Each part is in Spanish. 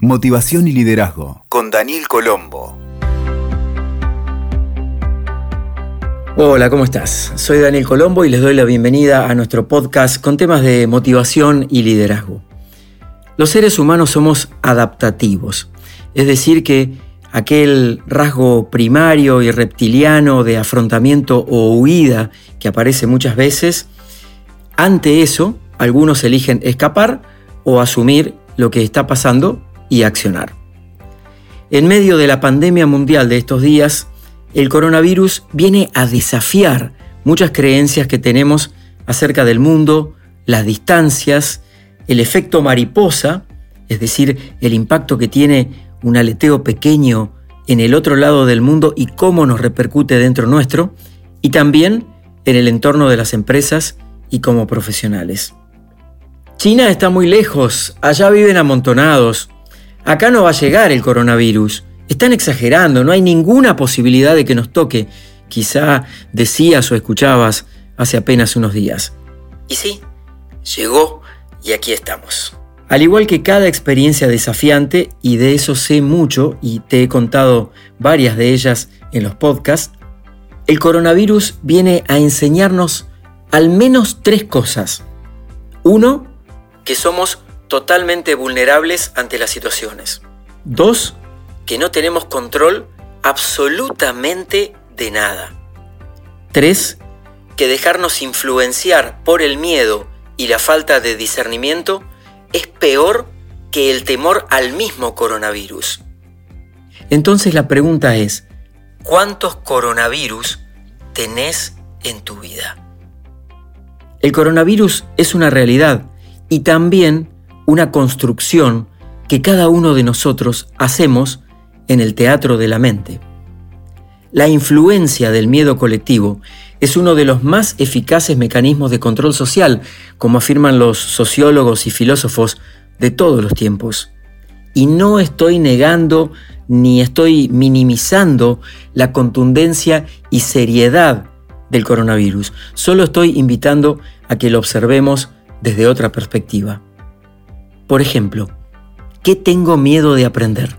Motivación y Liderazgo con Daniel Colombo. Hola, ¿cómo estás? Soy Daniel Colombo y les doy la bienvenida a nuestro podcast con temas de motivación y liderazgo. Los seres humanos somos adaptativos, es decir, que aquel rasgo primario y reptiliano de afrontamiento o huida que aparece muchas veces, ante eso algunos eligen escapar o asumir lo que está pasando y accionar. En medio de la pandemia mundial de estos días, el coronavirus viene a desafiar muchas creencias que tenemos acerca del mundo, las distancias, el efecto mariposa, es decir, el impacto que tiene un aleteo pequeño en el otro lado del mundo y cómo nos repercute dentro nuestro, y también en el entorno de las empresas y como profesionales. China está muy lejos, allá viven amontonados, acá no va a llegar el coronavirus. Están exagerando, no hay ninguna posibilidad de que nos toque. Quizá decías o escuchabas hace apenas unos días. Y sí, llegó y aquí estamos. Al igual que cada experiencia desafiante, y de eso sé mucho y te he contado varias de ellas en los podcasts, el coronavirus viene a enseñarnos al menos tres cosas. Uno, que somos totalmente vulnerables ante las situaciones. Dos, que no tenemos control absolutamente de nada. Tres, que dejarnos influenciar por el miedo y la falta de discernimiento es peor que el temor al mismo coronavirus. Entonces la pregunta es, ¿cuántos coronavirus tenés en tu vida? El coronavirus es una realidad y también una construcción que cada uno de nosotros hacemos en el teatro de la mente. La influencia del miedo colectivo es uno de los más eficaces mecanismos de control social, como afirman los sociólogos y filósofos de todos los tiempos. Y no estoy negando ni estoy minimizando la contundencia y seriedad del coronavirus, solo estoy invitando a que lo observemos desde otra perspectiva. Por ejemplo, ¿qué tengo miedo de aprender?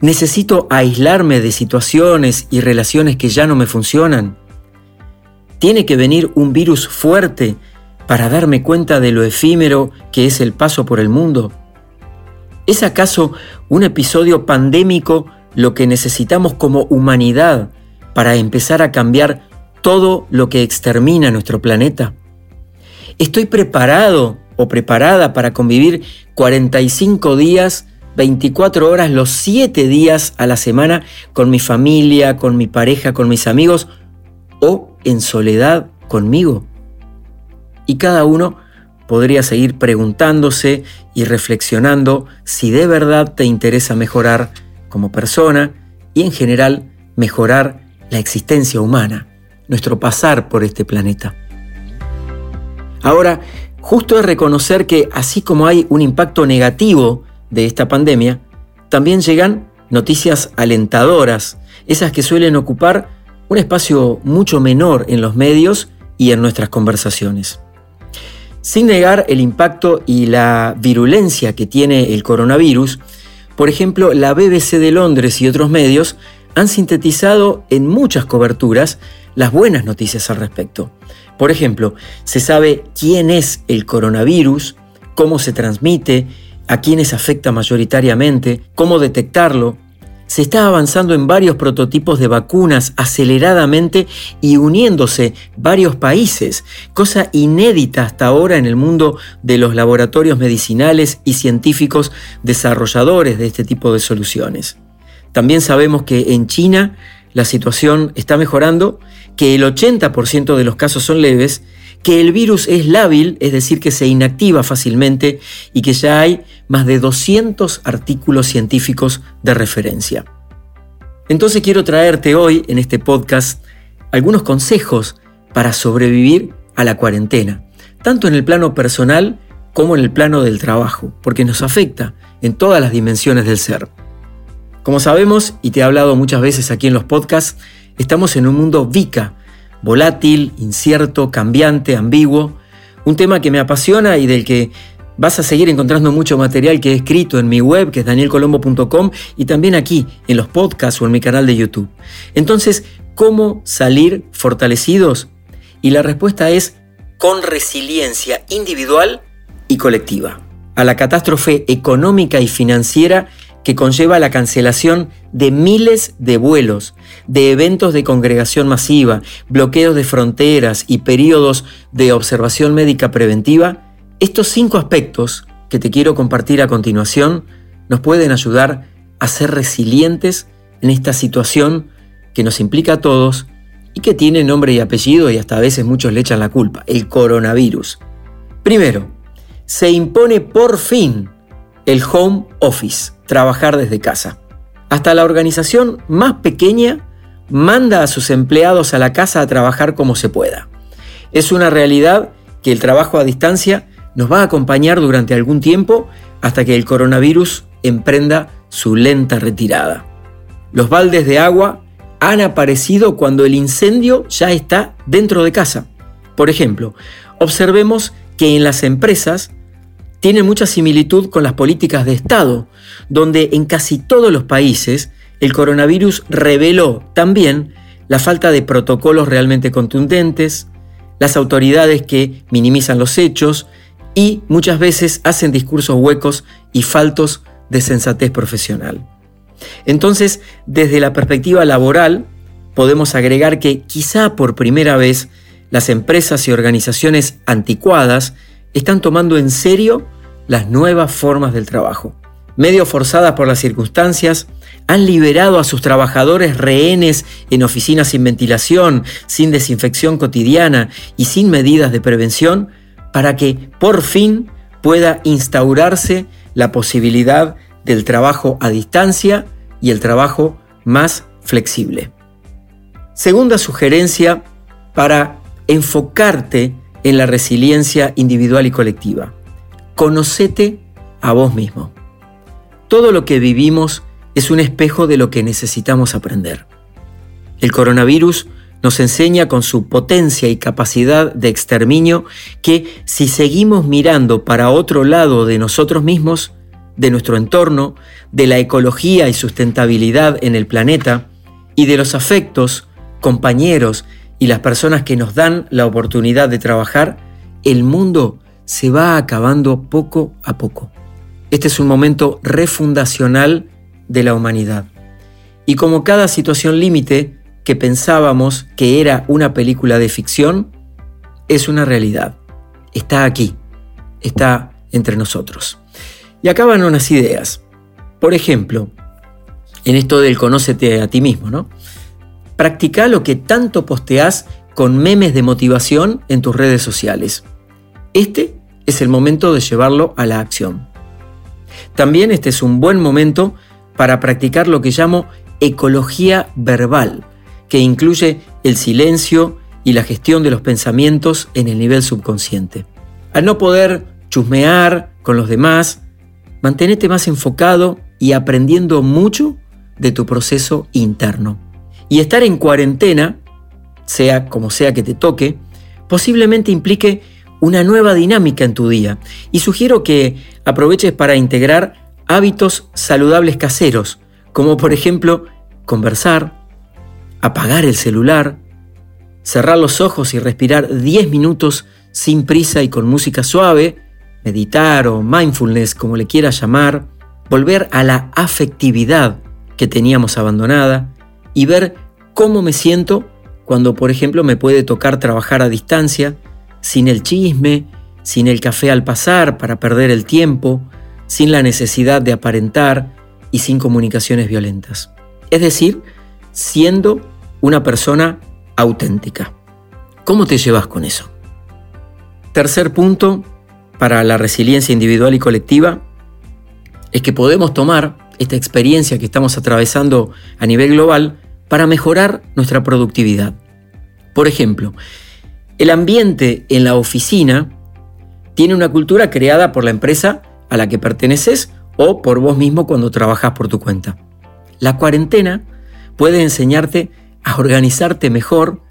¿Necesito aislarme de situaciones y relaciones que ya no me funcionan? ¿Tiene que venir un virus fuerte para darme cuenta de lo efímero que es el paso por el mundo? ¿Es acaso un episodio pandémico lo que necesitamos como humanidad para empezar a cambiar todo lo que extermina nuestro planeta? ¿Estoy preparado preparada para convivir 45 días, 24 horas, los 7 días a la semana con mi familia, con mi pareja, con mis amigos o en soledad conmigo? Y cada uno podría seguir preguntándose y reflexionando si de verdad te interesa mejorar como persona y en general mejorar la existencia humana, nuestro pasar por este planeta. Ahora, justo es reconocer que así como hay un impacto negativo de esta pandemia, también llegan noticias alentadoras, esas que suelen ocupar un espacio mucho menor en los medios y en nuestras conversaciones. Sin negar el impacto y la virulencia que tiene el coronavirus, por ejemplo, la BBC de Londres y otros medios han sintetizado en muchas coberturas las buenas noticias al respecto. Por ejemplo, se sabe quién es el coronavirus, cómo se transmite, a quiénes afecta mayoritariamente, cómo detectarlo. Se está avanzando en varios prototipos de vacunas aceleradamente y uniéndose varios países, cosa inédita hasta ahora en el mundo de los laboratorios medicinales y científicos desarrolladores de este tipo de soluciones. También sabemos que en China la situación está mejorando, que el 80% de los casos son leves, que el virus es lábil, es decir, que se inactiva fácilmente y que ya hay más de 200 artículos científicos de referencia. Entonces quiero traerte hoy en este podcast algunos consejos para sobrevivir a la cuarentena, tanto en el plano personal como en el plano del trabajo, porque nos afecta en todas las dimensiones del ser. Como sabemos, y te he hablado muchas veces aquí en los podcasts, estamos en un mundo VICA, volátil, incierto, cambiante, ambiguo, un tema que me apasiona y del que Vas a seguir encontrando mucho material que he escrito en mi web, que es danielcolombo.com, y también aquí, en los podcasts o en mi canal de YouTube. Entonces, ¿cómo salir fortalecidos? Y la respuesta es con resiliencia individual y colectiva. A la catástrofe económica y financiera que conlleva la cancelación de miles de vuelos, de eventos de congregación masiva, bloqueos de fronteras y periodos de observación médica preventiva, estos cinco aspectos que te quiero compartir a continuación nos pueden ayudar a ser resilientes en esta situación que nos implica a todos y que tiene nombre y apellido y hasta a veces muchos le echan la culpa, el coronavirus. Primero, se impone por fin el home office, trabajar desde casa. Hasta la organización más pequeña manda a sus empleados a la casa a trabajar como se pueda. Es una realidad que el trabajo a distancia nos va a acompañar durante algún tiempo hasta que el coronavirus emprenda su lenta retirada. Los baldes de agua han aparecido cuando el incendio ya está dentro de casa. Por ejemplo, observemos que en las empresas tiene mucha similitud con las políticas de Estado, donde en casi todos los países el coronavirus reveló también la falta de protocolos realmente contundentes, las autoridades que minimizan los hechos y muchas veces hacen discursos huecos y faltos de sensatez profesional. Entonces, desde la perspectiva laboral, podemos agregar que quizá por primera vez las empresas y organizaciones anticuadas están tomando en serio las nuevas formas del trabajo. Medio forzadas por las circunstancias, han liberado a sus trabajadores rehenes en oficinas sin ventilación, sin desinfección cotidiana y sin medidas de prevención para que por fin pueda instaurarse la posibilidad del trabajo a distancia y el trabajo más flexible. Segunda sugerencia para enfocarte en la resiliencia individual y colectiva. Conocete a vos mismo. Todo lo que vivimos es un espejo de lo que necesitamos aprender. El coronavirus nos enseña con su potencia y capacidad de exterminio que si seguimos mirando para otro lado de nosotros mismos, de nuestro entorno, de la ecología y sustentabilidad en el planeta, y de los afectos, compañeros y las personas que nos dan la oportunidad de trabajar, el mundo se va acabando poco a poco. Este es un momento refundacional de la humanidad. Y como cada situación límite que pensábamos que era una película de ficción, es una realidad. Está aquí, está entre nosotros. Y acaban unas ideas. Por ejemplo, en esto del conócete a ti mismo, ¿no? Practica lo que tanto posteás con memes de motivación en tus redes sociales. Este es el momento de llevarlo a la acción. También este es un buen momento para practicar lo que llamo ecología verbal, que incluye el silencio y la gestión de los pensamientos en el nivel subconsciente. Al no poder chusmear con los demás, mantenete más enfocado y aprendiendo mucho de tu proceso interno. Y estar en cuarentena, sea como sea que te toque, posiblemente implique una nueva dinámica en tu día. Y sugiero que aproveches para integrar hábitos saludables caseros, como por ejemplo conversar, apagar el celular, cerrar los ojos y respirar 10 minutos sin prisa y con música suave, meditar o mindfulness como le quieras llamar, volver a la afectividad que teníamos abandonada y ver cómo me siento cuando por ejemplo me puede tocar trabajar a distancia sin el chisme, sin el café al pasar para perder el tiempo, sin la necesidad de aparentar y sin comunicaciones violentas. Es decir, siendo una persona auténtica. ¿Cómo te llevas con eso? Tercer punto para la resiliencia individual y colectiva es que podemos tomar esta experiencia que estamos atravesando a nivel global para mejorar nuestra productividad. Por ejemplo, el ambiente en la oficina tiene una cultura creada por la empresa a la que perteneces o por vos mismo cuando trabajas por tu cuenta. La cuarentena puede enseñarte a organizarte mejor,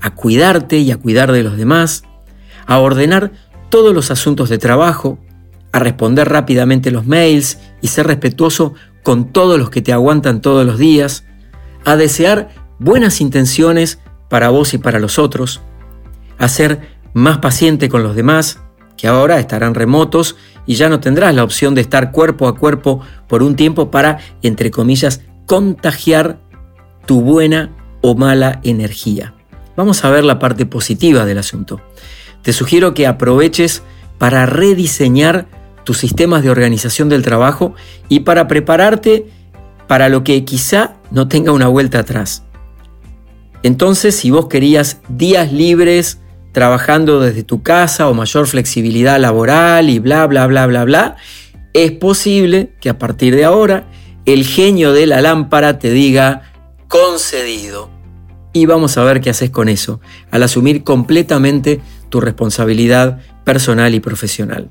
a cuidarte y a cuidar de los demás, a ordenar todos los asuntos de trabajo, a responder rápidamente los mails y ser respetuoso con todos los que te aguantan todos los días, a desear buenas intenciones para vos y para los otros, a ser más paciente con los demás, que ahora estarán remotos y ya no tendrás la opción de estar cuerpo a cuerpo por un tiempo para, entre comillas, contagiar tu buena o mala energía. Vamos a ver la parte positiva del asunto. Te sugiero que aproveches para rediseñar tus sistemas de organización del trabajo y para prepararte para lo que quizá no tenga una vuelta atrás. Entonces, si vos querías días libres trabajando desde tu casa o mayor flexibilidad laboral y bla, bla, bla, bla, bla, es posible que a partir de ahora el genio de la lámpara te diga concedido. Y vamos a ver qué haces con eso, al asumir completamente tu responsabilidad personal y profesional.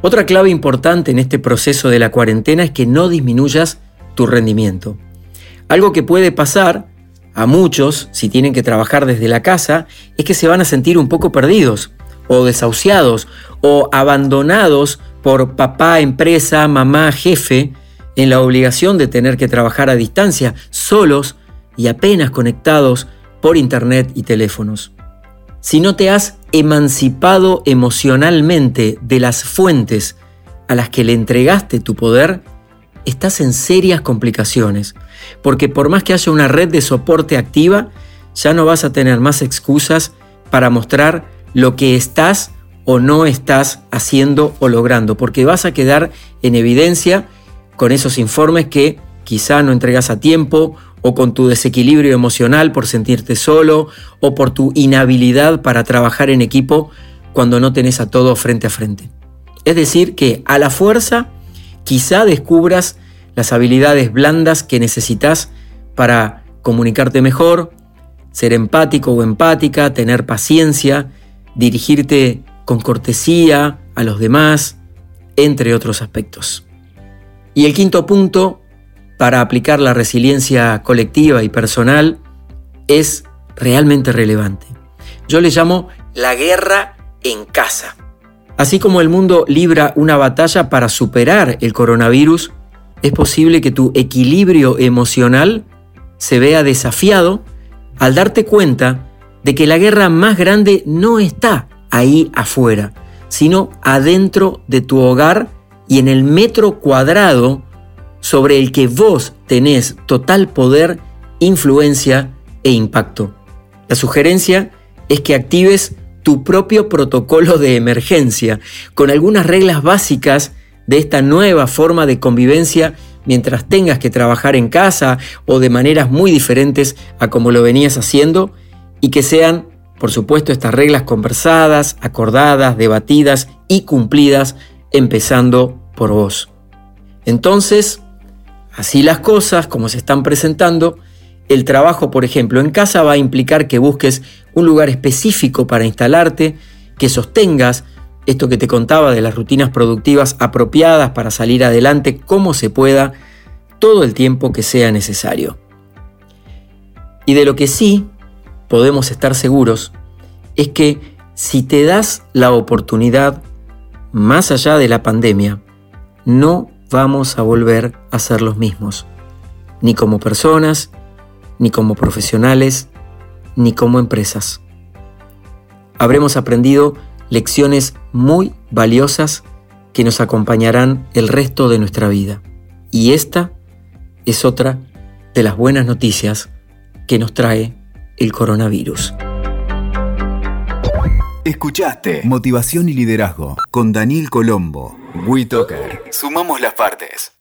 Otra clave importante en este proceso de la cuarentena es que no disminuyas tu rendimiento. Algo que puede pasar a muchos, si tienen que trabajar desde la casa, es que se van a sentir un poco perdidos, o desahuciados, o abandonados por papá, empresa, mamá, jefe, en la obligación de tener que trabajar a distancia, solos y apenas conectados por internet y teléfonos si no te has emancipado emocionalmente de las fuentes a las que le entregaste tu poder, estás en serias complicaciones, porque por más que haya una red de soporte activa, ya no vas a tener más excusas para mostrar lo que estás o no estás haciendo o logrando, porque vas a quedar en evidencia con esos informes que quizá no entregas a tiempo o con tu desequilibrio emocional por sentirte solo o por tu inhabilidad para trabajar en equipo cuando no tenés a todo frente a frente. Es decir, que a la fuerza quizá descubras las habilidades blandas que necesitas para comunicarte mejor, ser empático o empática, tener paciencia, dirigirte con cortesía a los demás, entre otros aspectos. Y el quinto punto para aplicar la resiliencia colectiva y personal es realmente relevante. Yo le llamo la guerra en casa. Así como el mundo libra una batalla para superar el coronavirus, es posible que tu equilibrio emocional se vea desafiado al darte cuenta de que la guerra más grande no está ahí afuera, sino adentro de tu hogar y en el metro cuadrado sobre el que vos tenés total poder, influencia e impacto. La sugerencia es que actives tu propio protocolo de emergencia con algunas reglas básicas de esta nueva forma de convivencia mientras tengas que trabajar en casa o de maneras muy diferentes a como lo venías haciendo y que sean, por supuesto, estas reglas conversadas, acordadas, debatidas y cumplidas, empezando por vos. Entonces, Así las cosas, como se están presentando, el trabajo, por ejemplo, en casa va a implicar que busques un lugar específico para instalarte, que sostengas esto que te contaba de las rutinas productivas apropiadas para salir adelante como se pueda todo el tiempo que sea necesario. Y de lo que sí podemos estar seguros es que si te das la oportunidad, más allá de la pandemia, no vamos a volver a ser los mismos, ni como personas, ni como profesionales, ni como empresas. Habremos aprendido lecciones muy valiosas que nos acompañarán el resto de nuestra vida. Y esta es otra de las buenas noticias que nos trae el coronavirus. Escuchaste Motivación y Liderazgo con Daniel Colombo. WeToker. Sumamos las partes.